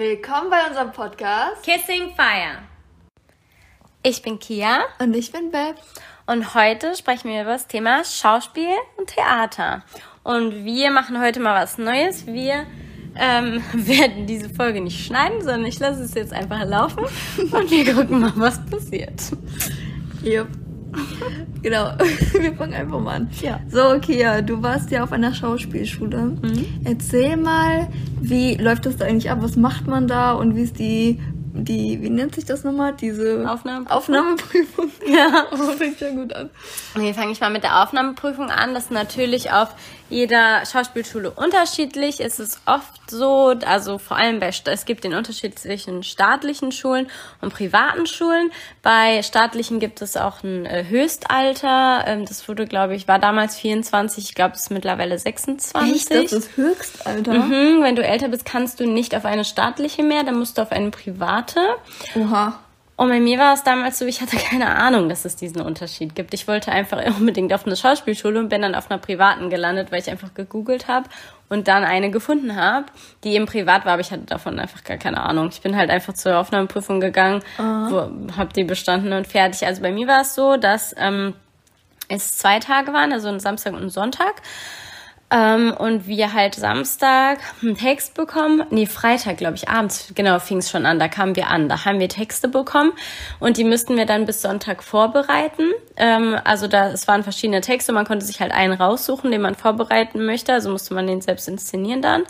Willkommen bei unserem Podcast Kissing Fire. Ich bin Kia. Und ich bin Beb. Und heute sprechen wir über das Thema Schauspiel und Theater. Und wir machen heute mal was Neues. Wir ähm, werden diese Folge nicht schneiden, sondern ich lasse es jetzt einfach laufen und wir gucken mal, was passiert. Yep. Genau, wir fangen einfach mal an. Ja. So, Kia, du warst ja auf einer Schauspielschule. Mhm. Erzähl mal, wie läuft das da eigentlich ab? Was macht man da und wie ist die, die, wie nennt sich das nochmal? Diese Aufnahmeprüfung? Aufnahmeprüfung. Ja. Oh, fängt ja gut an. Okay, fange ich mal mit der Aufnahmeprüfung an. Das ist natürlich auf jeder Schauspielschule unterschiedlich. Es ist oft so, also vor allem bei, es gibt den Unterschied zwischen staatlichen Schulen und privaten Schulen. Bei staatlichen gibt es auch ein äh, Höchstalter. Ähm, das wurde, glaube ich, war damals 24. Ich glaube, es ist mittlerweile 26. Echt? Das ist Höchstalter? Mhm, wenn du älter bist, kannst du nicht auf eine staatliche mehr, dann musst du auf eine private. Oha. Und bei mir war es damals so, ich hatte keine Ahnung, dass es diesen Unterschied gibt. Ich wollte einfach unbedingt auf eine Schauspielschule und bin dann auf einer privaten gelandet, weil ich einfach gegoogelt habe und dann eine gefunden habe, die eben privat war, aber ich hatte davon einfach gar keine Ahnung. Ich bin halt einfach zur Aufnahmeprüfung gegangen, wo, hab die bestanden und fertig. Also bei mir war es so, dass ähm, es zwei Tage waren, also ein Samstag und ein Sonntag. Ähm, und wir halt Samstag einen Text bekommen. Nee, Freitag, glaube ich, abends, genau, fing es schon an. Da kamen wir an. Da haben wir Texte bekommen und die müssten wir dann bis Sonntag vorbereiten. Ähm, also da, es waren verschiedene Texte. Man konnte sich halt einen raussuchen, den man vorbereiten möchte. Also musste man den selbst inszenieren dann.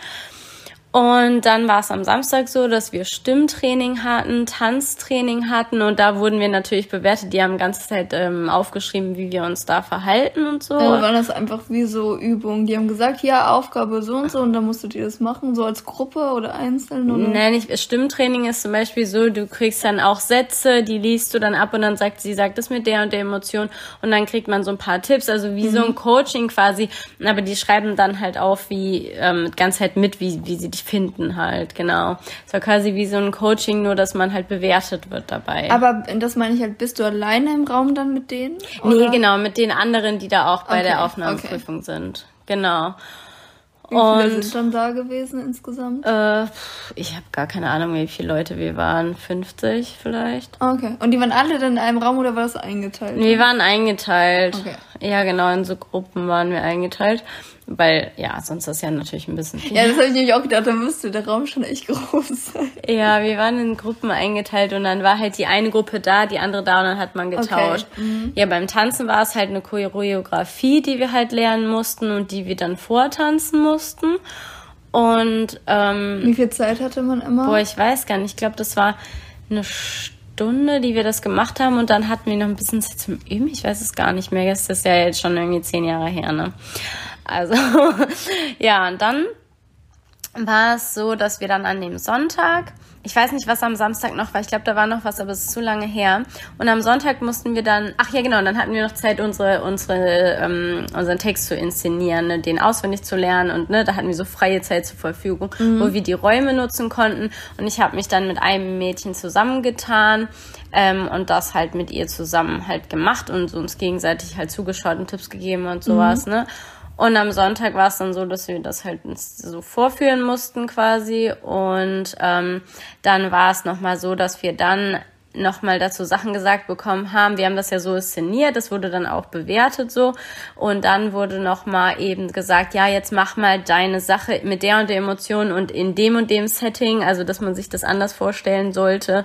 Und dann war es am Samstag so, dass wir Stimmtraining hatten, Tanztraining hatten und da wurden wir natürlich bewertet. Die haben die ganze Zeit ähm, aufgeschrieben, wie wir uns da verhalten und so. Dann war das einfach wie so Übungen. Die haben gesagt, ja, Aufgabe so und so und dann musstet ihr das machen, so als Gruppe oder einzeln oder? Nein, nicht. Stimmtraining ist zum Beispiel so, du kriegst dann auch Sätze, die liest du dann ab und dann sagt sie, sagt das mit der und der Emotion und dann kriegt man so ein paar Tipps, also wie so ein Coaching quasi. Aber die schreiben dann halt auf, wie ähm, ganz halt mit, wie, wie sie dich finden halt, genau. Es war quasi wie so ein Coaching, nur dass man halt bewertet wird dabei. Aber das meine ich halt, bist du alleine im Raum dann mit denen? nee, Oder? genau, mit den anderen, die da auch bei Okay, der Aufnahmeprüfung sind. Genau. Wie viele Und sind dann da gewesen insgesamt? äh, ich habe gar keine Ahnung, wie viele Leute wir waren. 50 vielleicht. Okay. Und die waren alle dann in einem Raum oder war das eingeteilt? Wir waren eingeteilt. Okay. Ja, genau, in so Gruppen waren wir eingeteilt. Weil, ja, sonst ist ja natürlich ein bisschen viel. Ja, das habe ich nämlich auch gedacht, da müsste der Raum schon echt groß sein. Ja, wir waren in Gruppen eingeteilt und dann war halt die eine Gruppe da, die andere da und dann hat man getauscht. Ja, beim Tanzen war es halt eine Choreografie, die wir halt lernen mussten und die wir dann vortanzen mussten. Und ähm, Wie viel Zeit hatte man immer? boah, ich weiß gar nicht, ich glaube, das war eine Stunde, die wir das gemacht haben und dann hatten wir noch ein bisschen Zeit zum Üben. Ich weiß es gar nicht mehr. Das ist ja jetzt schon irgendwie zehn Jahre her, ne? Also, ja, und dann war es so, dass wir dann an dem Sonntag, ich weiß nicht, was am Samstag noch war, ich glaube, da war noch was, aber es ist zu lange her. Und am Sonntag mussten wir dann, ach ja, genau, dann hatten wir noch Zeit, unsere, unsere, ähm, unseren Text zu inszenieren, ne, den auswendig zu lernen und ne, da hatten wir so freie Zeit zur Verfügung, wo wir die Räume nutzen konnten. Und ich habe mich dann mit einem Mädchen zusammengetan ähm, und das halt mit ihr zusammen halt gemacht und uns gegenseitig halt zugeschaut und Tipps gegeben und sowas, ne? Und am Sonntag war es dann so, dass wir das halt so vorführen mussten quasi. Und ähm, dann war es nochmal so, dass wir dann nochmal dazu Sachen gesagt bekommen haben. Wir haben das ja so inszeniert, das wurde dann auch bewertet so. Und dann wurde nochmal eben gesagt, ja, jetzt mach mal deine Sache mit der und der Emotion und in dem und dem Setting, also dass man sich das anders vorstellen sollte.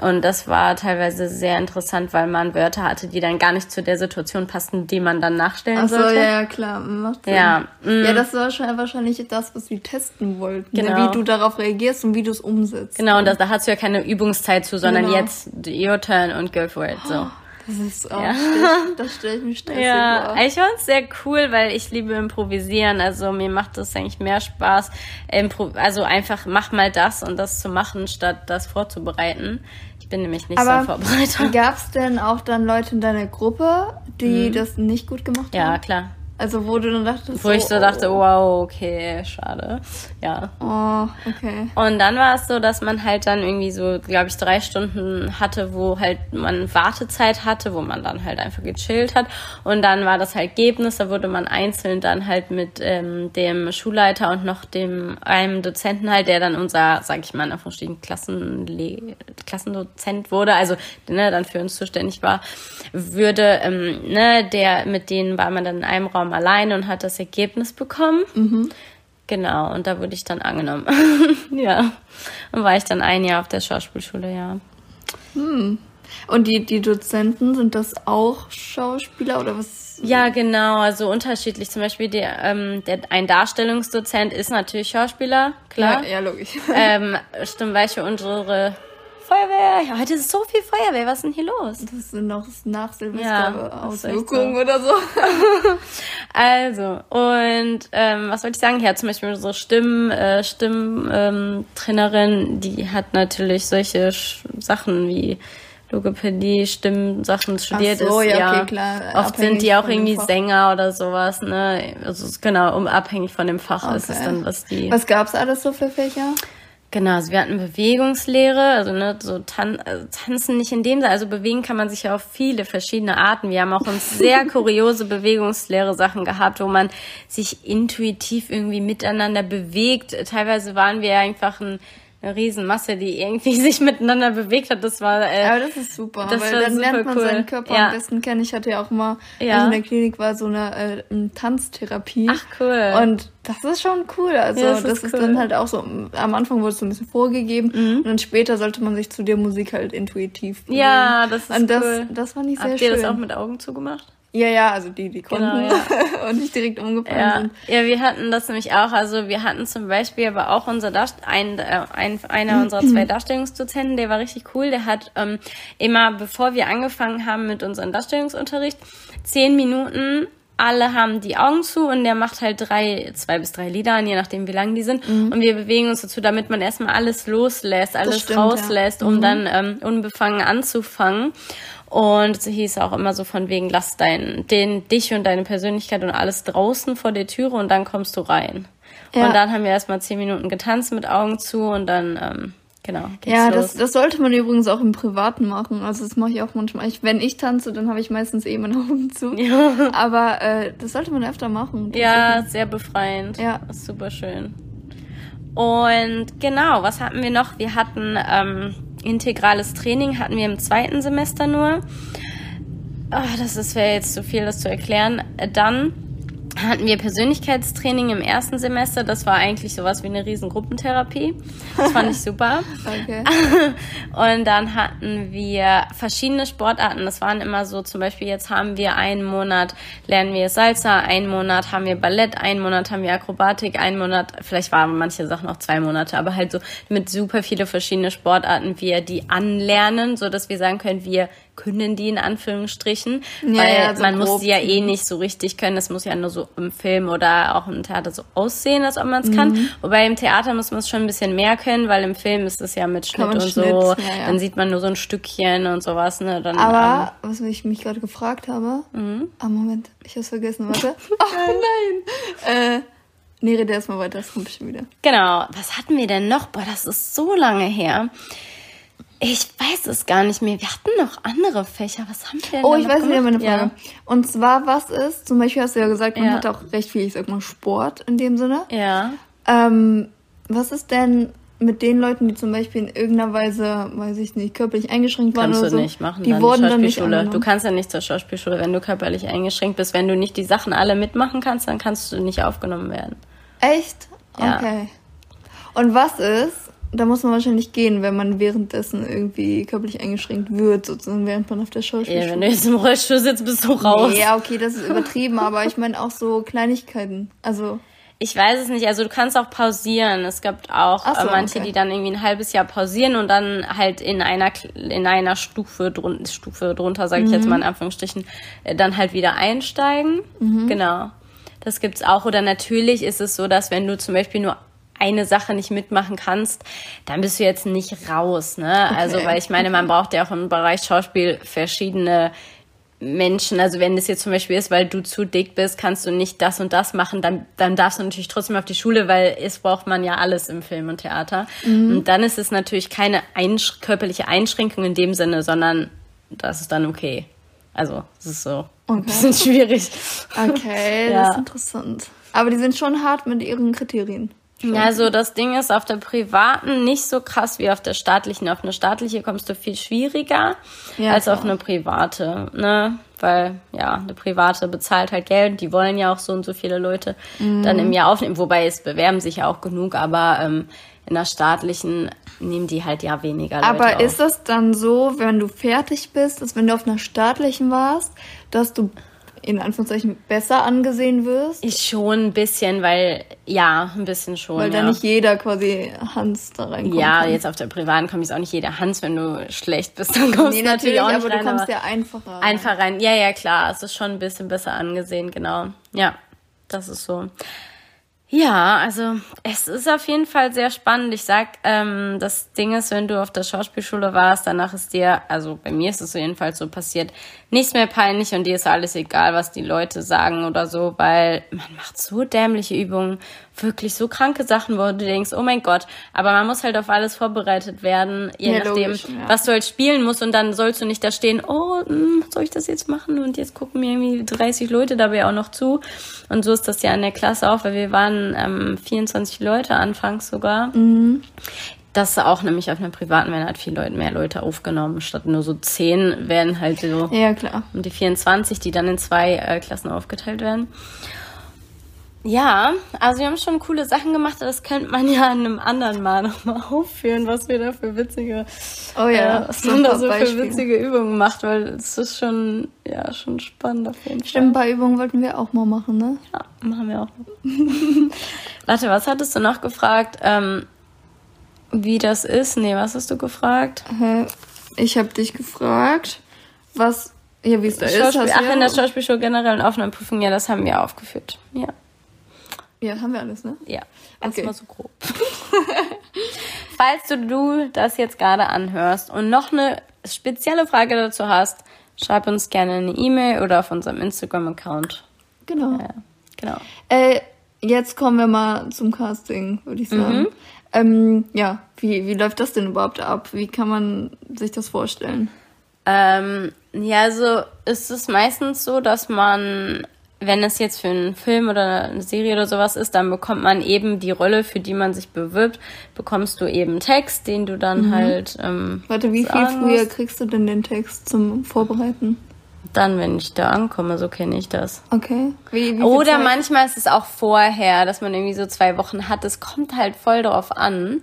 Und das war teilweise sehr interessant, weil man Wörter hatte, die dann gar nicht zu der Situation passten, die man dann nachstellen Ach so, sollte. ja, klar. Macht Sinn. Ja, mm. Ja, das war schon wahrscheinlich das, was wir testen wollten. Genau. Wie du darauf reagierst und wie du es umsetzt. Genau, und das, da hast du ja keine Übungszeit zu, sondern Genau. jetzt your turn und go for it. So. Das ist auch Ja. stress- das stelle ich mir stressig Ja, vor. ich fand's sehr cool, weil ich liebe improvisieren. Also mir macht das eigentlich mehr Spaß. Impro also einfach mach mal das und das zu machen, statt das vorzubereiten. Ich bin nämlich nicht so Aber Vorbereiter. gab es denn auch dann Leute in deiner Gruppe, die das nicht gut gemacht Mhm. Ja, haben? klar. Also wo du dann dachtest. Wo ich so dachte, wow, okay, schade. Ja. Oh, okay. Und dann war es so, dass man halt dann irgendwie so, glaube ich, drei Stunden hatte, wo halt man Wartezeit hatte, wo man dann halt einfach gechillt hat. Und dann war das halt Ergebnis, da wurde man einzeln dann halt mit ähm, dem Schulleiter und noch dem einem Dozenten halt, der dann unser, sag ich mal, in Anführungsstrichen Klassenle Klassendozent wurde, also ne, dann für uns zuständig war, würde, ähm, ne, der, mit denen war man dann in einem Raum Raum alleine und hat das Ergebnis bekommen. Mhm. Genau, und da wurde ich dann angenommen. ja. Und war ich dann ein Jahr auf der Schauspielschule, ja. Hm. Und die, die Dozenten, sind das auch Schauspieler oder was? Ja, genau, also unterschiedlich. Zum Beispiel der, ähm, der, ein Darstellungsdozent ist natürlich Schauspieler, klar. Ja, ja logisch. ähm, stimmt, welche unsere Feuerwehr. Heute ist so viel Feuerwehr. Was ist denn hier los? Das sind noch nach Silvester Ja, Auswirkungen so. oder so. Also, und ähm, was wollte ich sagen? Ja, zum Beispiel unsere Stimm, äh, Stimmtrainerin, ähm, die hat natürlich solche Sch Sachen wie Logopädie, Stimmsachen studiert Ach so, ist. ja, Ja, okay, klar. Oft sind die auch irgendwie. Sänger oder sowas, ne? Also genau, um abhängig von dem Fach ist es Okay. dann, was die. Was gab's alles so für Fächer? Genau, also wir hatten Bewegungslehre, also ne, so tan also tanzen nicht in dem Sinne, also bewegen kann man sich ja auf viele verschiedene Arten. Wir haben auch uns sehr kuriose Bewegungslehre Sachen gehabt, wo man sich intuitiv irgendwie miteinander bewegt. Teilweise waren wir einfach ein, Riesenmasse, die irgendwie sich miteinander bewegt hat. Das war äh, Aber das ist super, das weil war dann super lernt man cool. seinen Körper Ja. am besten kennen. Ich hatte ja auch mal, Ja. in der Klinik war, so eine äh, Tanztherapie. Ach, cool. Und das ist schon cool. Also Ja, das, das ist, ist cool. dann halt auch so, am Anfang wurde es so ein bisschen vorgegeben Mhm. und dann später sollte man sich zu der Musik halt intuitiv bewegen. Ja, das ist Und das, cool. das fand ich sehr Habt schön. ihr das auch mit Augen zugemacht? Ja, ja, also die, die konnten Genau, ja. und nicht direkt umgefallen Ja, sind. ja, wir hatten das nämlich auch. Also wir hatten zum Beispiel aber auch unser Darst ein, äh, ein, einer unserer zwei Darstellungsdozenten, der war richtig cool. Der hat ähm, immer, bevor wir angefangen haben mit unserem Darstellungsunterricht, zehn Minuten alle haben die Augen zu und der macht halt drei, zwei bis drei Lieder an, je nachdem wie lang die sind. Und wir bewegen uns dazu, damit man erstmal alles loslässt, alles stimmt, ja. rauslässt, um dann ähm, unbefangen anzufangen. Und es hieß auch immer so von wegen, lass dein, den, dich und deine Persönlichkeit und alles draußen vor der Türe und dann kommst du rein. Ja. Und dann haben wir erstmal zehn Minuten getanzt mit Augen zu und dann, ähm, genau, geht's Ja, das, das sollte man übrigens auch im Privaten machen. Also das mache ich auch manchmal. Ich, wenn ich tanze, dann habe ich meistens eh meine Augen zu. ja. Aber äh, das sollte man öfter machen. ja, sehr befreiend. Ja. Ist super schön. Und genau, was hatten wir noch? Wir hatten ähm, integrales Training, hatten wir im zweiten Semester nur. Ach, das wäre jetzt zu viel, das zu erklären. Äh, Dann hatten wir Persönlichkeitstraining im ersten Semester. Das war eigentlich sowas wie eine riesen Gruppentherapie. Das fand ich super. Okay. Und dann hatten wir verschiedene Sportarten. Das waren immer so, zum Beispiel jetzt haben wir einen Monat lernen wir Salsa, einen Monat haben wir Ballett, einen Monat haben wir Akrobatik, einen Monat, vielleicht waren manche Sachen auch zwei Monate, aber halt so mit super viele verschiedene Sportarten wir die anlernen, so dass wir sagen können, wir können die in Anführungsstrichen, Ja, weil ja, so man muss grob. die ja eh nicht so richtig können. Das muss ja nur so im Film oder auch im Theater so aussehen, als ob man es Mhm. kann. Wobei im Theater muss man es schon ein bisschen mehr können, weil im Film ist es ja mit Schnitt und Schnitt, so. ja. Dann sieht man nur so ein Stückchen und sowas. Ne? Dann, Aber, was ich mich gerade gefragt habe. Mhm. Ah, Moment, ich hab's vergessen, warte. Oh nein! Äh, nee, rede erstmal weiter, das kommt bestimmt wieder. ähm, genau. Was hatten wir denn noch? Boah, das ist so lange her. Ich weiß es gar nicht mehr. Wir hatten noch andere Fächer. Was haben wir denn Oh, ich weiß wieder meine? Frage. Und zwar, was ist, zum Beispiel hast du ja gesagt, man Ja. hat auch recht viel, ich sag mal, Sport in dem Sinne. Ja. Ähm, was ist denn mit den Leuten, die zum Beispiel in irgendeiner Weise, weiß ich nicht, körperlich eingeschränkt waren Kannst oder du so? nicht machen. Die dann wurden dann nicht Schauspielschule. angenommen. Du kannst ja nicht zur Schauspielschule, wenn du körperlich eingeschränkt bist. Wenn du nicht die Sachen alle mitmachen kannst, dann kannst du nicht aufgenommen werden. Echt? Ja. Okay. Und was ist, da muss man wahrscheinlich gehen, wenn man währenddessen irgendwie körperlich eingeschränkt wird, sozusagen, während man auf der Ja, Schauspielschule wenn du jetzt im Rollstuhl sitzt, bist du raus. Ja, okay, das ist übertrieben, aber ich meine auch so Kleinigkeiten. Also, Ich weiß es nicht. Also du kannst auch pausieren. Es gibt auch Ach so, äh, manche, okay. die dann irgendwie ein halbes Jahr pausieren und dann halt in einer in einer Stufe drun Stufe drunter, sage ich jetzt Mhm. mal in Anführungsstrichen, äh, dann halt wieder einsteigen. Mhm. Genau. Das gibt's auch. Oder natürlich ist es so, dass wenn du zum Beispiel nur eine Sache nicht mitmachen kannst, dann bist du jetzt nicht raus, ne? Also, weil ich meine, man braucht ja auch im Bereich Schauspiel verschiedene Menschen, also wenn das jetzt zum Beispiel ist, weil du zu dick bist, kannst du nicht das und das machen, dann, dann darfst du natürlich trotzdem auf die Schule, weil es braucht man ja alles im Film und Theater. Mhm. Und dann ist es natürlich keine einsch körperliche Einschränkung in dem Sinne, sondern das ist dann okay. Also, es ist so okay. ein bisschen schwierig. Okay, ja. das ist interessant. Aber die sind schon hart mit ihren Kriterien. Ja, also das Ding ist auf der privaten nicht so krass wie auf der staatlichen. Auf eine staatliche kommst du viel schwieriger ja, als klar. auf eine private, ne? Weil ja, eine private bezahlt halt Geld. Die wollen ja auch so und so viele Leute mhm. dann im Jahr aufnehmen. Wobei es bewerben sich ja auch genug, aber ähm, in der staatlichen nehmen die halt ja weniger Leute Aber ist das dann so, wenn du fertig bist, dass wenn du auf einer staatlichen warst, dass du in Anführungszeichen besser angesehen wirst? Ich schon ein bisschen, weil, ja, ein bisschen schon. Weil ja. da nicht jeder quasi Hans da reinkommt. Ja, kann. jetzt auf der privaten kommt jetzt auch nicht jeder Hans, wenn du schlecht bist, dann kommst nee, du natürlich auch nicht aber rein. du kommst ja einfacher rein. Einfach rein. Ja, ja, klar, es ist schon ein bisschen besser angesehen, genau. Ja, das ist so. Ja, also es ist auf jeden Fall sehr spannend. Ich sag, ähm, das Ding ist, wenn du auf der Schauspielschule warst, danach ist dir, also bei mir ist es jedenfalls so passiert, nichts mehr peinlich und dir ist alles egal, was die Leute sagen oder so, weil man macht so dämliche Übungen, wirklich so kranke Sachen, wo du denkst, oh mein Gott, aber man muss halt auf alles vorbereitet werden, je ja, nachdem, logisch, ja. was du halt spielen musst und dann sollst du nicht da stehen, oh, mh, hm, soll ich das jetzt machen und jetzt gucken mir irgendwie 30 Leute dabei auch noch zu und so ist das ja in der Klasse auch, weil wir waren ähm, 24 Leute anfangs sogar. Mhm. Das auch nämlich auf einer privaten werden halt viel Leute, mehr Leute aufgenommen. Statt nur so zehn werden halt so ja, klar. und die 24, die dann in zwei äh, Klassen aufgeteilt werden. Ja, also wir haben schon coole Sachen gemacht, das könnte man ja an einem anderen Mal nochmal aufführen, was wir da für witzige, oh ja, äh, was man da so Beispiel. für witzige Übungen macht, weil es ist schon, ja, schon spannend auf jeden Fall. Stimmt, ein paar Übungen wollten wir auch mal machen, ne? Ja, machen wir auch. Warte, was hattest du noch gefragt? Ähm, wie das ist? Nee, was hast du gefragt? Ich habe dich gefragt, was, ja, wie es da ist. Ach, in der Schauspielschule generell und Aufnahmeprüfung, ja, das haben wir aufgeführt, ja. Ja, haben wir alles, ne? Ja, erstmal okay. so grob. Falls du, du das jetzt gerade anhörst und noch eine spezielle Frage dazu hast, schreib uns gerne eine E-Mail oder auf unserem Instagram-Account. Genau. Ja, genau. Äh, jetzt kommen wir mal zum Casting, würde ich sagen. Mhm. Ähm, ja, wie, wie läuft das denn überhaupt ab? Wie kann man sich das vorstellen? Ähm, ja, also ist es meistens so, dass man wenn es jetzt für einen Film oder eine Serie oder sowas ist, dann bekommt man eben die Rolle, für die man sich bewirbt, bekommst du eben Text, den du dann mhm. halt. Ähm, Warte, wie viel früher musst. kriegst du denn den Text zum Vorbereiten? Dann, wenn ich da ankomme, so kenne ich das. Okay. Wie, wie oder Zeit? manchmal ist es auch vorher, dass man irgendwie so zwei Wochen hat. Es kommt halt voll drauf an.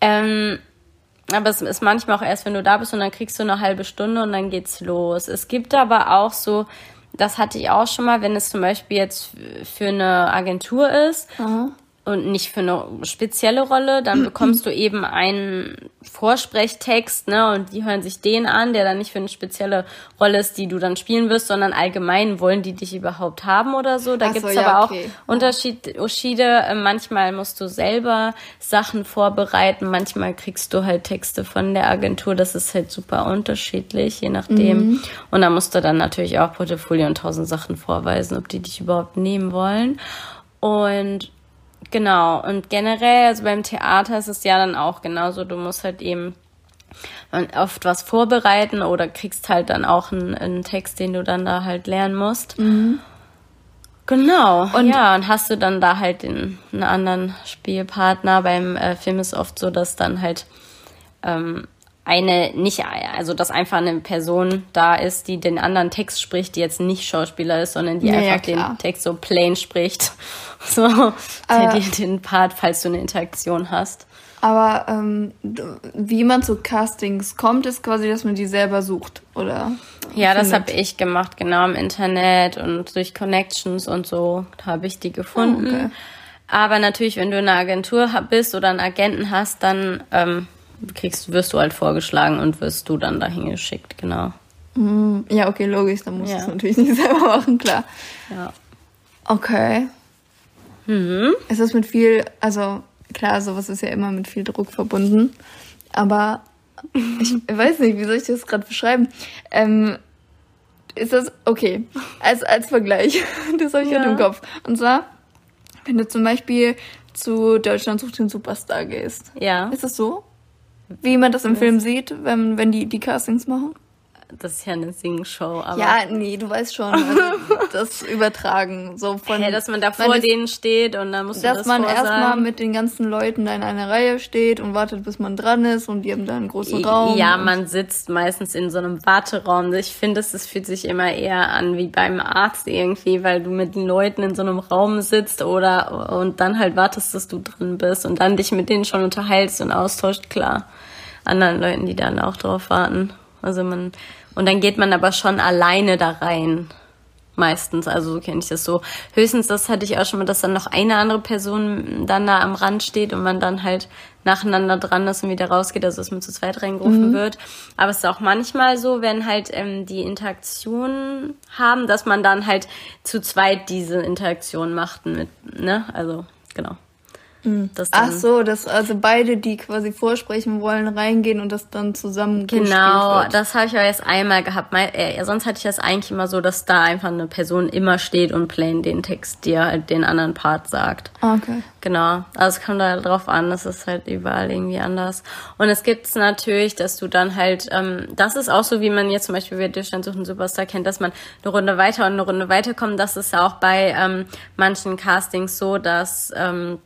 Ähm, aber es ist manchmal auch erst, wenn du da bist und dann kriegst du eine halbe Stunde und dann geht's los. Es gibt aber auch so das hatte ich auch schon mal, wenn es zum Beispiel jetzt für eine Agentur ist, Aha und nicht für eine spezielle Rolle, dann bekommst du eben einen Vorsprechttext, ne, und die hören sich den an, der dann nicht für eine spezielle Rolle ist, die du dann spielen wirst, sondern allgemein wollen die dich überhaupt haben oder so. Da Ach gibt's so, aber okay. auch Unterschiede. Äh, manchmal musst du selber Sachen vorbereiten, manchmal kriegst du halt Texte von der Agentur. Das ist halt super unterschiedlich, je nachdem. Mhm. Und da musst du dann natürlich auch Portfolio und tausend Sachen vorweisen, ob die dich überhaupt nehmen wollen. Und Genau, und generell, also beim Theater ist es ja dann auch genauso, du musst halt eben oft was vorbereiten oder kriegst halt dann auch einen, einen Text, den du dann da halt lernen musst. Mhm. Genau, und ja, und hast du dann da halt den, einen anderen Spielpartner. Beim äh, Film ist oft so, dass dann halt ähm, eine nicht, also dass einfach eine Person da ist, die den anderen Text spricht, die jetzt nicht Schauspieler ist, sondern die ja, einfach ja, den Text so plain spricht. So, der dir den Part, falls du eine Interaktion hast. Aber ähm, wie man zu Castings kommt, ist quasi, dass man die selber sucht, oder? Ja, das habe ich gemacht, genau im Internet und durch Connections und so habe ich die gefunden. Oh, okay. Aber natürlich, wenn du eine Agentur bist oder einen Agenten hast, dann ähm, kriegst, wirst du halt vorgeschlagen und wirst du dann dahin geschickt, genau. Mm, ja, okay, logisch, dann musst ja. du es natürlich nicht selber machen, klar. Ja. Okay. Mhm. Ist das mit viel, also klar, sowas ist ja immer mit viel Druck verbunden, aber ich weiß nicht, wie soll ich das gerade beschreiben? Ähm, ist das, okay, als, als Vergleich, das habe ich ja. gerade im Kopf. Und zwar, wenn du zum Beispiel zu Deutschland sucht den Superstar gehst. Ja. Ist das so? Wie man das im Film sieht, wenn, wenn die die Castings machen? Das ist ja eine Singshow, aber. Ja, nee, du weißt schon, also das Übertragen. So von, hey, dass man da vor denen steht und dann muss man das Dass man erstmal mit den ganzen Leuten da in einer Reihe steht und wartet, bis man dran ist und die haben da einen großen Raum. Ja, man sitzt meistens in so einem Warteraum. Ich finde, es fühlt sich immer eher an wie beim Arzt irgendwie, weil du mit den Leuten in so einem Raum sitzt oder und dann halt wartest, dass du drin bist und dann dich mit denen schon unterhältst und austauscht, klar. Anderen Leuten, die dann auch drauf warten. Also man und dann geht man aber schon alleine da rein. Meistens, also so kenne ich das so. Höchstens, das hatte ich auch schon mal, dass dann noch eine andere Person dann da am Rand steht und man dann halt nacheinander dran ist und wieder rausgeht, also dass man zu zweit reingerufen mhm. wird. Aber es ist auch manchmal so, wenn halt ähm, die Interaktion haben, dass man dann halt zu zweit diese Interaktion macht mit, ne? Also, genau. Mhm. Ach so, dass also beide, die quasi vorsprechen wollen, reingehen und das dann zusammen Genau, das habe ich ja erst einmal gehabt. Mal, äh, sonst hatte ich das eigentlich immer so, dass da einfach eine Person immer steht und plain den Text dir halt den anderen Part sagt. Okay. Genau, also es kommt da halt drauf an, das ist halt überall irgendwie anders. Und es gibt natürlich, dass du dann halt, ähm, das ist auch so, wie man jetzt zum Beispiel bei Deutschland sucht einen Superstar kennt, dass man eine Runde weiter und eine Runde weiterkommt. Das ist ja auch bei ähm, manchen Castings so, dass ähm,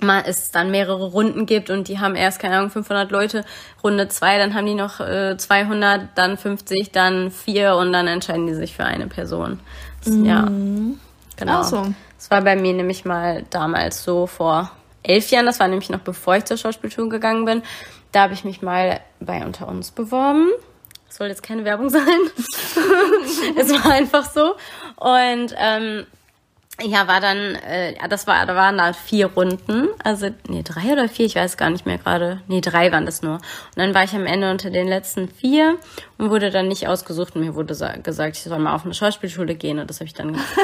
mal es dann mehrere Runden gibt und die haben erst, keine Ahnung, 500 Leute, Runde zwei, dann haben die noch äh, 200, dann 50, dann vier und dann entscheiden die sich für eine Person. Das, mhm. Ja, genau. Ach so. Das war bei mir nämlich mal damals so vor elf Jahren, das war nämlich noch bevor ich zur Schauspielschule gegangen bin. Da habe ich mich mal bei Unter uns beworben. Das soll jetzt keine Werbung sein. es war einfach so. Und ähm, ja, war dann, äh, das war, da waren da vier Runden, also nee, drei oder vier, ich weiß gar nicht mehr gerade. Nee, drei waren das nur. Und dann war ich am Ende unter den letzten vier und wurde dann nicht ausgesucht. Und mir wurde gesagt, ich soll mal auf eine Schauspielschule gehen und das habe ich dann gemacht.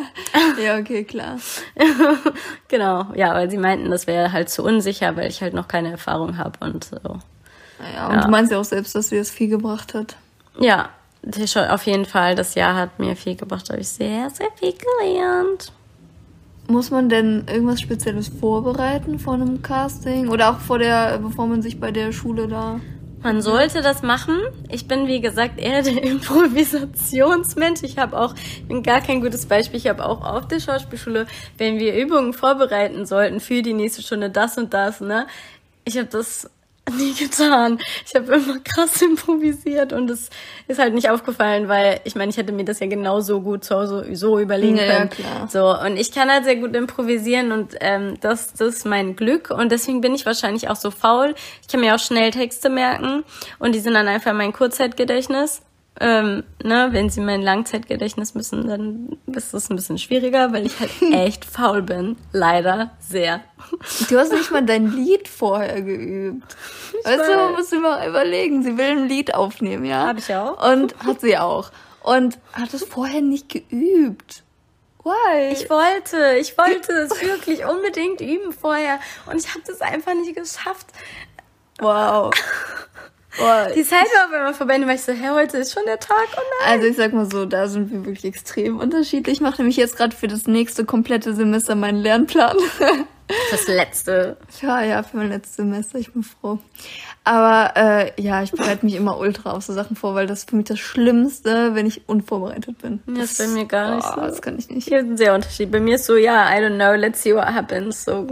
ja, okay, klar. genau, ja, weil sie meinten, das wäre halt zu unsicher, weil ich halt noch keine Erfahrung habe und so. Ja, und ja. du meinst ja auch selbst, dass dir das viel gebracht hat. Ja, auf jeden Fall, das Jahr hat mir viel gebracht, da habe ich sehr, sehr viel gelernt. Muss man denn irgendwas Spezielles vorbereiten vor einem Casting oder auch vor der, bevor man sich bei der Schule da man sollte das machen. Ich bin, wie gesagt, eher der Improvisationsmensch. Ich habe auch, ich bin gar kein gutes Beispiel. Ich habe auch auf der Schauspielschule, wenn wir Übungen vorbereiten sollten für die nächste Stunde das und das, ne? Ich habe das nie getan. Ich habe immer krass improvisiert und es ist halt nicht aufgefallen, weil ich meine, ich hätte mir das ja genauso gut so, so, so überlegen ja, können. Klar. So und ich kann halt sehr gut improvisieren und ähm, das, das ist mein Glück und deswegen bin ich wahrscheinlich auch so faul. Ich kann mir auch schnell Texte merken und die sind dann einfach mein Kurzzeitgedächtnis. Ähm, ne, wenn sie mein Langzeitgedächtnis müssen, dann ist das ein bisschen schwieriger, weil ich halt echt faul bin. Leider sehr. Du hast nicht mal dein Lied vorher geübt. Ich weißt weiß. du, musst du mal überlegen. Sie will ein Lied aufnehmen, ja? Hab ich auch. Und hat sie auch. Und hat es vorher nicht geübt. Why? Ich wollte, ich wollte es wirklich unbedingt üben vorher und ich habe das einfach nicht geschafft. Wow. Boah, die Zeit war auf einmal vorbei und war ich so, hä, heute ist schon der Tag, oh nein. Also ich sag mal so, da sind wir wirklich extrem unterschiedlich. Ich mache nämlich jetzt gerade für das nächste komplette Semester meinen Lernplan. Das letzte. Ja, ja, für mein letztes Semester, ich bin froh. Aber äh, ja, ich bereite mich immer ultra auf so Sachen vor, weil das ist für mich das Schlimmste, wenn ich unvorbereitet bin. Das, ist bei mir gar nicht oh, so. Das kann ich nicht. Hier ist ein sehr Unterschied. Bei mir ist so, ja, I don't know, let's see what happens. So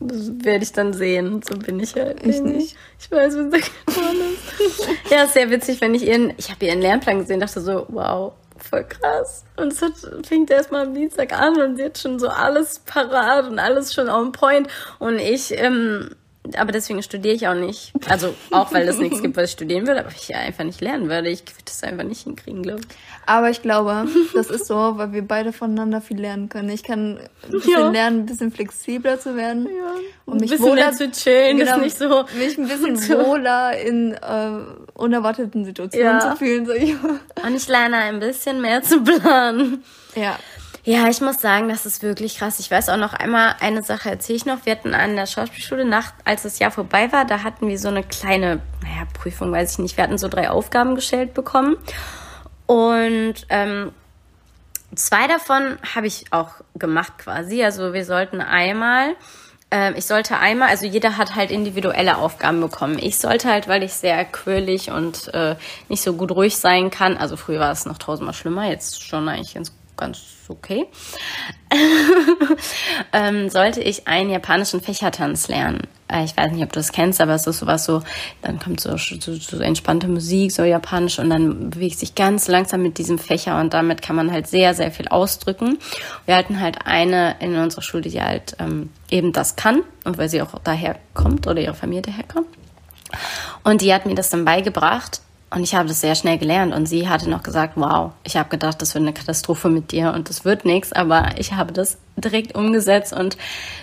das werde ich dann sehen. So bin ich halt. Ich nicht. Ich weiß, was da geworden ist. ja, ist sehr witzig, wenn ich ihren, ich habe ihren Lernplan gesehen, dachte so, wow, voll krass. Und es hat, fängt erst mal am Dienstag an und hat schon so alles parat und alles schon on point. Und ich, ähm, aber deswegen studiere ich auch nicht. Also auch, weil es nichts gibt, was ich studieren würde, aber ich einfach nicht lernen würde. Ich würde das einfach nicht hinkriegen, glaube ich. Aber ich glaube, das ist so, weil wir beide voneinander viel lernen können. Ich kann ein bisschen ja. lernen, ein bisschen flexibler zu werden. Ja. Und mich ein bisschen wohler, zu chillen, genau, ist nicht so. Mich ein bisschen wohler in äh, unerwarteten Situationen ja. zu fühlen. So. Und ich lerne ein bisschen mehr zu planen. Ja. Ja, ich muss sagen, das ist wirklich krass. Ich weiß auch noch einmal, eine Sache erzähle ich noch. Wir hatten an der Schauspielschule, nach, als das Jahr vorbei war, da hatten wir so eine kleine, naja, Prüfung, weiß ich nicht. Wir hatten so drei Aufgaben gestellt bekommen. Und ähm, zwei davon habe ich auch gemacht quasi. Also wir sollten einmal ähm, ich sollte einmal, also jeder hat halt individuelle Aufgaben bekommen. Ich sollte halt, weil ich sehr quirlig und äh, nicht so gut ruhig sein kann, also früher war es noch tausendmal schlimmer, jetzt schon eigentlich ganz, ganz okay, ähm, sollte ich einen japanischen Fächertanz lernen. Äh, ich weiß nicht, ob du das kennst, aber es ist sowas so, dann kommt so, so, so entspannte Musik, so japanisch und dann bewegt sich ganz langsam mit diesem Fächer und damit kann man halt sehr, sehr viel ausdrücken. Wir hatten halt eine in unserer Schule, die halt ähm, eben das kann und weil sie auch daher kommt oder ihre Familie daher kommt. Und die hat mir das dann beigebracht und ich habe das sehr schnell gelernt und sie hatte noch gesagt, wow, ich habe gedacht, das wird eine Katastrophe mit dir und das wird nichts, aber ich habe das direkt umgesetzt und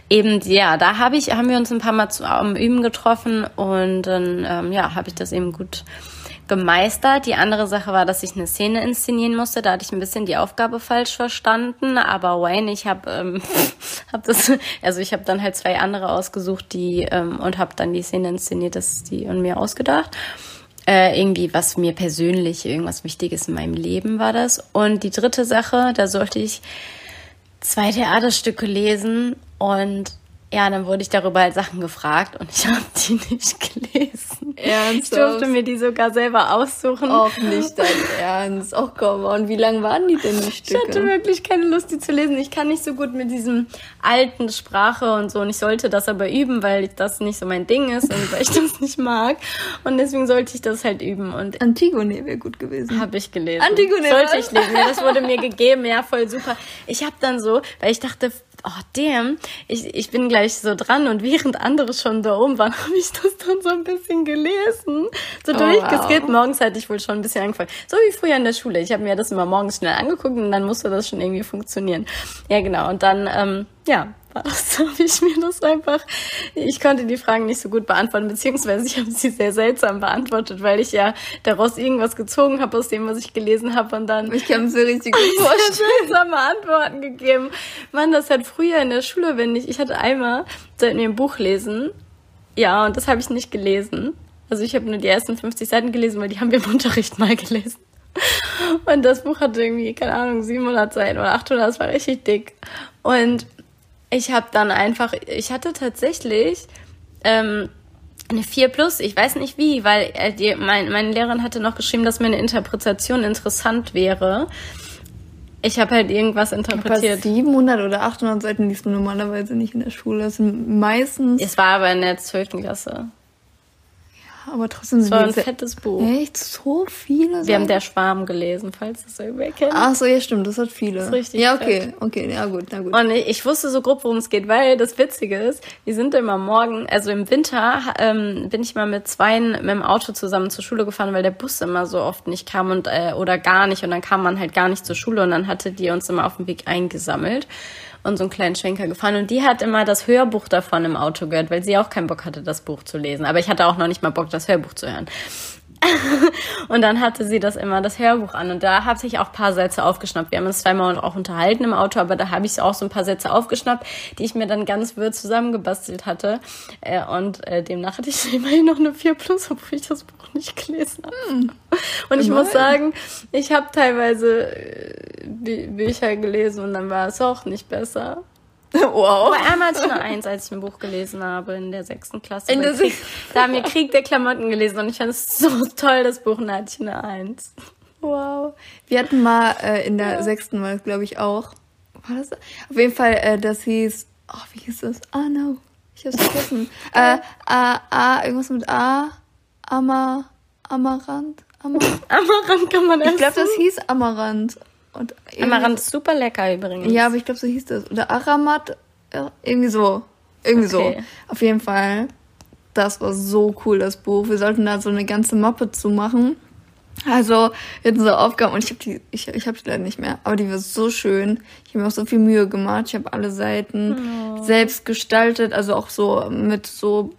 eben, ja, da habe ich, haben wir uns ein paar Mal zum Üben getroffen und dann, ähm, ja, habe ich das eben gut gemeistert. Die andere Sache war, dass ich eine Szene inszenieren musste. Da hatte ich ein bisschen die Aufgabe falsch verstanden. Aber Wayne, ich habe ähm, hab das, also ich habe dann halt zwei andere ausgesucht, die ähm, und habe dann die Szene inszeniert, das die und mir ausgedacht äh, irgendwie was mir persönlich, irgendwas Wichtiges in meinem Leben war das. Und die dritte Sache, da sollte ich zwei Theaterstücke lesen und ja, dann wurde ich darüber halt Sachen gefragt und ich habe die nicht gelesen. Ernsthaft? Ich durfte mir die sogar selber aussuchen. Auch nicht dein Ernst. Oh komm, und wie lang waren die denn die Stücke? Ich hatte wirklich keine Lust, die zu lesen. Ich kann nicht so gut mit diesem alten Sprache und so und ich sollte das aber üben, weil das nicht so mein Ding ist und weil ich das nicht mag. Und deswegen sollte ich das halt üben. Und Antigone wäre gut gewesen. Habe ich gelesen. Antigone sollte ich lesen. Ja, das wurde mir gegeben. Ja, voll super. Ich habe dann so, weil ich dachte, oh damn, ich, ich bin gleich so dran und während andere schon da oben waren, habe ich das dann so ein bisschen gelesen. So oh, durchgeskippt. Wow. Morgens hatte ich wohl schon ein bisschen angefangen. So wie früher in der Schule. Ich habe mir das immer morgens schnell angeguckt und dann musste das schon irgendwie funktionieren. Ja, genau. Und dann, ähm, ja, was habe ich mir das einfach. Ich konnte die Fragen nicht so gut beantworten, beziehungsweise ich habe sie sehr seltsam beantwortet, weil ich ja daraus irgendwas gezogen habe aus dem, was ich gelesen habe und dann. Ich kann mir richtig gut vorstellen. seltsame Antworten gegeben. Mann, das hat früher in der Schule, wenn ich, ich hatte einmal, sollten wir ein Buch lesen. Ja, und das habe ich nicht gelesen. Also ich habe nur die ersten 50 Seiten gelesen, weil die haben wir im Unterricht mal gelesen. Und das Buch hatte irgendwie, keine Ahnung, 700 Seiten oder 800, das war richtig dick. Und ich habe dann einfach, ich hatte tatsächlich ähm, eine 4 plus, ich weiß nicht wie, weil äh, die, mein, meine Lehrerin hatte noch geschrieben, dass meine Interpretation interessant wäre. Ich habe halt irgendwas interpretiert. Aber 700 oder 800 Seiten liest man normalerweise nicht in der Schule. Das sind meistens. Es war aber in der 12. Klasse aber trotzdem sind so ein fettes Buch. Echt? So viele Seiten? Wir haben Der Schwarm gelesen, falls das irgendwer kennt. Ach so, ja stimmt, das hat viele. Das ist richtig Ja, okay, fett. okay, ja gut, na gut. Und ich, ich wusste so grob, worum es geht, weil das Witzige ist, wir sind immer morgen, also im Winter ähm, bin ich mal mit zweien mit dem Auto zusammen zur Schule gefahren, weil der Bus immer so oft nicht kam und äh, oder gar nicht und dann kam man halt gar nicht zur Schule und dann hatte die uns immer auf dem Weg eingesammelt und so einen kleinen Schwenker gefahren. Und die hat immer das Hörbuch davon im Auto gehört, weil sie auch keinen Bock hatte, das Buch zu lesen. Aber ich hatte auch noch nicht mal Bock, das Hörbuch zu hören. und dann hatte sie das immer, das Hörbuch an. Und da habe ich auch ein paar Sätze aufgeschnappt. Wir haben uns zweimal auch unterhalten im Auto, aber da habe ich auch so ein paar Sätze aufgeschnappt, die ich mir dann ganz wirr zusammengebastelt hatte. Äh, und äh, demnach hatte ich immerhin noch eine 4 Plus, obwohl ich das Buch nicht gelesen habe. Hm. Und ich muss sagen, ich habe teilweise äh, Bücher gelesen und dann war es auch nicht besser. Wow. Hatte ich eine Eins, als ich ein Buch gelesen habe in der sechsten Klasse. In der Krieg, da haben wir Krieg der Klamotten gelesen und ich fand es so toll, das Buch, und da hatte ich eine Eins. Wow. Wir hatten mal äh, in der ja. sechsten Mal, glaube ich, auch. War das? Auf jeden Fall, äh, das hieß. Oh, wie hieß das? Ah, no. Ich hab's vergessen. äh, A, A, irgendwas mit A. Ama, Amaranth. Amar Amaranth kann man essen. Ich glaube, das hieß Amaranth. Und Amaranth ist super lecker übrigens. Ja, aber ich glaube, so hieß das. Oder Aramat, irgendwie so. Irgendwie okay. so. Auf jeden Fall. Das war so cool, das Buch. Wir sollten da so eine ganze Mappe zu machen. Also, wir hatten so Aufgaben und ich habe die, ich, ich habe die leider nicht mehr, aber die war so schön. Ich habe mir auch so viel Mühe gemacht. Ich habe alle Seiten oh. selbst gestaltet, also auch so mit so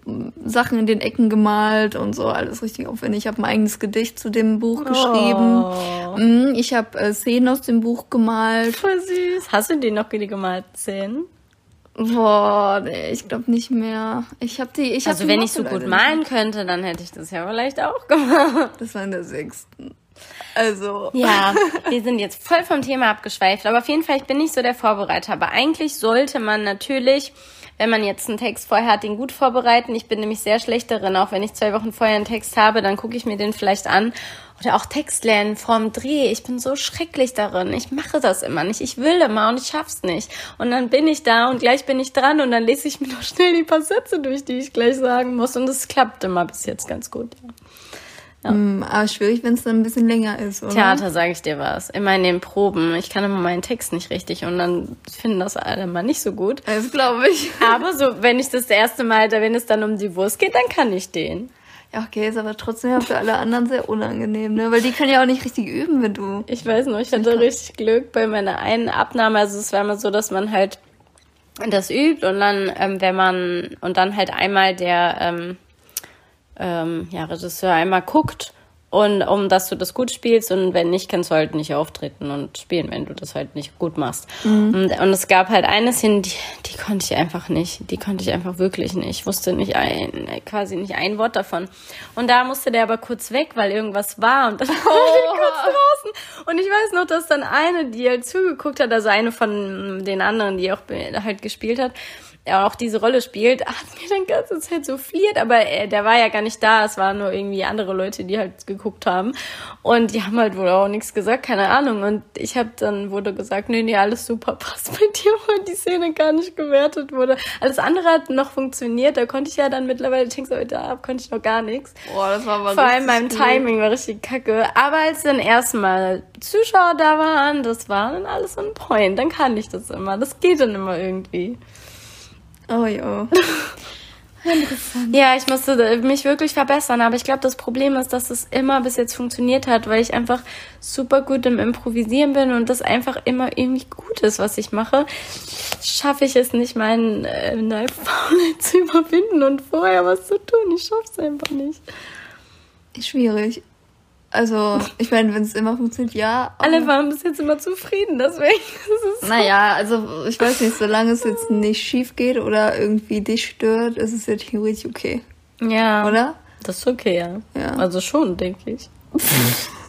Sachen in den Ecken gemalt und so, alles richtig aufwendig. Ich habe mein eigenes Gedicht zu dem Buch geschrieben. Oh. Mhm, ich habe äh, Szenen aus dem Buch gemalt. Voll süß. Hast du die noch gemalt, Szenen? Boah, nee, ich glaube nicht mehr. Ich habe die. Ich also wenn ich so gut malen könnte, dann hätte ich das ja vielleicht auch gemacht. Das war in der sechsten. Also. Ja, wir sind jetzt voll vom Thema abgeschweift, aber auf jeden Fall, ich bin nicht so der Vorbereiter. Aber eigentlich sollte man natürlich, wenn man jetzt einen Text vorher hat, den gut vorbereiten. Ich bin nämlich sehr schlecht darin, auch wenn ich zwei Wochen vorher einen Text habe, dann gucke ich mir den vielleicht an. Oder auch Text lernen vorm Dreh. Ich bin so schrecklich darin. Ich mache das immer nicht. Ich will immer und ich schaff's nicht. Und dann bin ich da und gleich bin ich dran und dann lese ich mir noch schnell die paar Sätze durch, die ich gleich sagen muss. Und es klappt immer bis jetzt ganz gut. Ja. Ja. Mm, aber schwierig, wenn es dann ein bisschen länger ist, oder? Theater, sage ich dir was. Immer in den Proben. Ich kann immer meinen Text nicht richtig und dann finden das alle mal nicht so gut. Das glaube ich. Aber so, wenn ich das erste Mal, wenn es dann um die Wurst geht, dann kann ich den. Ja, okay, ist aber trotzdem ja für alle anderen sehr unangenehm, ne? Weil die können ja auch nicht richtig üben, wenn du. Ich weiß noch, ich hatte richtig Glück bei meiner einen Abnahme. Also es war immer so, dass man halt das übt und dann, ähm, wenn man, und dann halt einmal der, ähm, ähm, ja, Regisseur einmal guckt und um dass du das gut spielst und wenn nicht, kannst du halt nicht auftreten und spielen, wenn du das halt nicht gut machst. Mhm. Und, und, es gab halt eine Szene, die, die konnte ich einfach nicht. Die konnte ich einfach wirklich nicht. Ich wusste nicht ein, quasi nicht ein Wort davon. Und da musste der aber kurz weg, weil irgendwas war und dann war ich kurz draußen. Und ich weiß noch, dass dann eine, die halt zugeguckt hat, also eine von den anderen, die auch halt gespielt hat, er auch diese Rolle spielt, hat mir dann ganze Zeit so fliert, aber er, der war ja gar nicht da, es waren nur irgendwie andere Leute, die halt geguckt haben. Und die haben halt wohl auch nichts gesagt, keine Ahnung. Und ich habe dann wurde gesagt, nee, nee, alles super, passt bei dir, weil die Szene gar nicht gewertet wurde. Alles andere hat noch funktioniert, da konnte ich ja dann mittlerweile, denkst du, da konnte ich noch gar nichts. Boah, das war aber Vor allem beim Timing war richtig kacke, aber als dann erstmal Zuschauer da waren, das war dann alles on point, dann kann ich das immer, das geht dann immer irgendwie. Oh jo. Interessant. Ja, ich musste mich wirklich verbessern, aber ich glaube, das Problem ist, dass es immer bis jetzt funktioniert hat, weil ich einfach super gut im Improvisieren bin und das einfach immer irgendwie gut ist, was ich mache. Schaffe ich es nicht, meinen äh, Faulheit zu überwinden und vorher was zu tun. Ich schaffe es einfach nicht. Schwierig. Also, ich meine, wenn es immer funktioniert, ja. Alle waren bis jetzt immer zufrieden, deswegen ist es. Naja, also ich weiß nicht, solange es jetzt nicht schief geht oder irgendwie dich stört, ist es ja theoretisch okay. Ja. Oder? Das ist okay, ja. ja. Also schon, denke ich.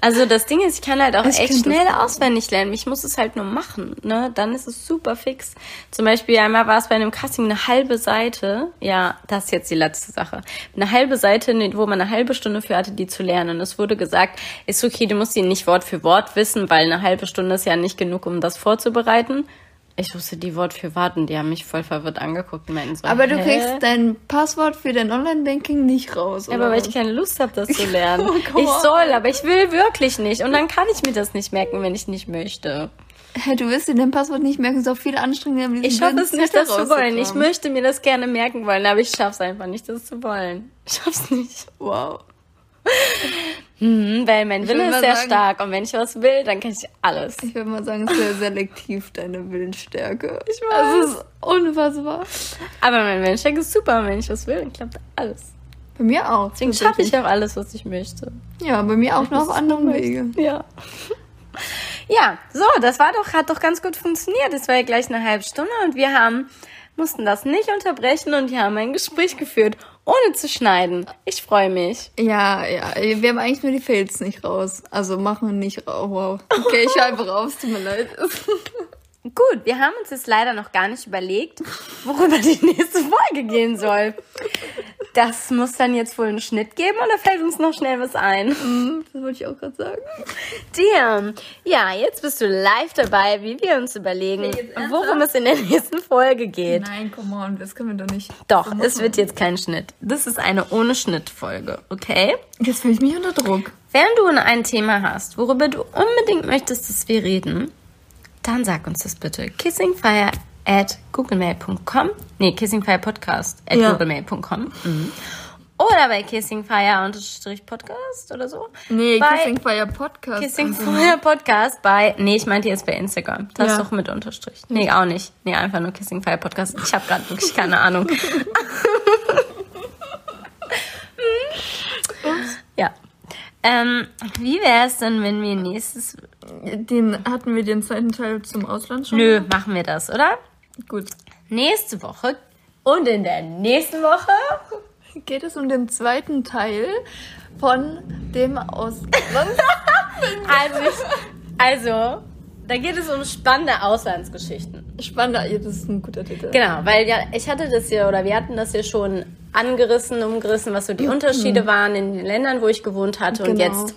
Also das Ding ist, ich kann halt auch ich echt schnell auswendig lernen. Ich muss es halt nur machen, ne? Dann ist es super fix. Zum Beispiel einmal war es bei einem Casting eine halbe Seite. Ja, das ist jetzt die letzte Sache. Eine halbe Seite, wo man eine halbe Stunde für hatte, die zu lernen. Es wurde gesagt, ist okay, du musst sie nicht Wort für Wort wissen, weil eine halbe Stunde ist ja nicht genug, um das vorzubereiten. Ich wusste die Wort für warten, die haben mich voll verwirrt angeguckt und meinten so. Aber du Hä? kriegst dein Passwort für dein Online-Banking nicht raus. Oder? aber weil ich keine Lust habe, das zu lernen. oh, ich soll, aber ich will wirklich nicht. Und dann kann ich mir das nicht merken, wenn ich nicht möchte. Hä, du wirst dir dein Passwort nicht merken, ist auch viel anstrengender. Ich schaffe es nicht, das zu wollen. Ich möchte mir das gerne merken wollen, aber ich schaff's einfach nicht, das zu wollen. Ich schaff's nicht. Wow. Mhm, weil mein Wille ist sehr sagen, stark und wenn ich was will, dann kann ich alles. Ich würde mal sagen, es ist sehr selektiv, deine Willensstärke. Ich weiß. Es ist unfassbar. Aber meine Willensstärke ist super wenn ich was will, dann klappt alles. Bei mir auch. Deswegen schaffe ich auch alles, was ich möchte. Ja, bei mir auch noch auf anderen Wege. Ja. Ja, so, das war doch, hat doch ganz gut funktioniert. Es war ja gleich eine halbe Stunde und wir haben, mussten das nicht unterbrechen und wir haben ein Gespräch geführt ohne zu schneiden. Ich freue mich. Ja, ja. Wir haben eigentlich nur die Fails nicht raus. Also machen nicht raus. Wow. Okay, ich schreibe raus, tut mir leid. Gut, wir haben uns jetzt leider noch gar nicht überlegt, worüber die nächste Folge gehen soll. Das muss dann jetzt wohl einen Schnitt geben oder fällt uns noch schnell was ein? Mhm, das wollte ich auch gerade sagen. Dir, ja, jetzt bist du live dabei, wie wir uns überlegen, worum es in der nächsten Folge geht. Nein, come on, das können wir doch nicht. Doch, so es wird jetzt kein Schnitt. Das ist eine ohne Schnitt-Folge, okay? Jetzt fühle ich mich unter Druck. Wenn du ein Thema hast, worüber du unbedingt möchtest, dass wir reden, dann sag uns das bitte. Kissingfire at googlemail.com. Nee, kissingfirepodcast at ja. googlemail.com. Mhm. Oder bei Kissingfire-Podcast oder so. Nee, bei Kissingfire Podcast. Kissingfire Podcast bei, nee, ich meinte jetzt bei Instagram. Das ja. ist doch mit Unterstrich. Nee, auch nicht. Nee, einfach nur Kissingfire Podcast. Ich habe gerade wirklich keine Ahnung. ja. Ähm, wie wäre es denn, wenn wir nächstes. Den hatten wir den zweiten Teil zum Ausland schon? Nö, machen wir das, oder? Gut. Nächste Woche und in der nächsten Woche geht es um den zweiten Teil von dem aus. also, ich, also, da geht es um spannende Auslandsgeschichten. Spannender, ja, das ist ein guter Titel. Genau, weil ja, ich hatte das hier, oder wir hatten das hier schon angerissen, umgerissen, was so die Unterschiede mhm. waren in den Ländern, wo ich gewohnt hatte. Genau. Und jetzt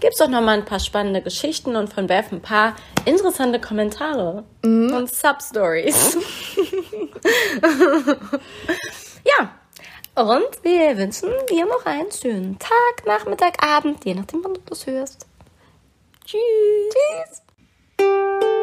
gibt es doch nochmal ein paar spannende Geschichten und von Beth ein paar interessante Kommentare mhm. und Substories. ja, und wir wünschen dir noch einen schönen Tag, Nachmittag, Abend, je nachdem, wann du das hörst. Tschüss. Tschüss.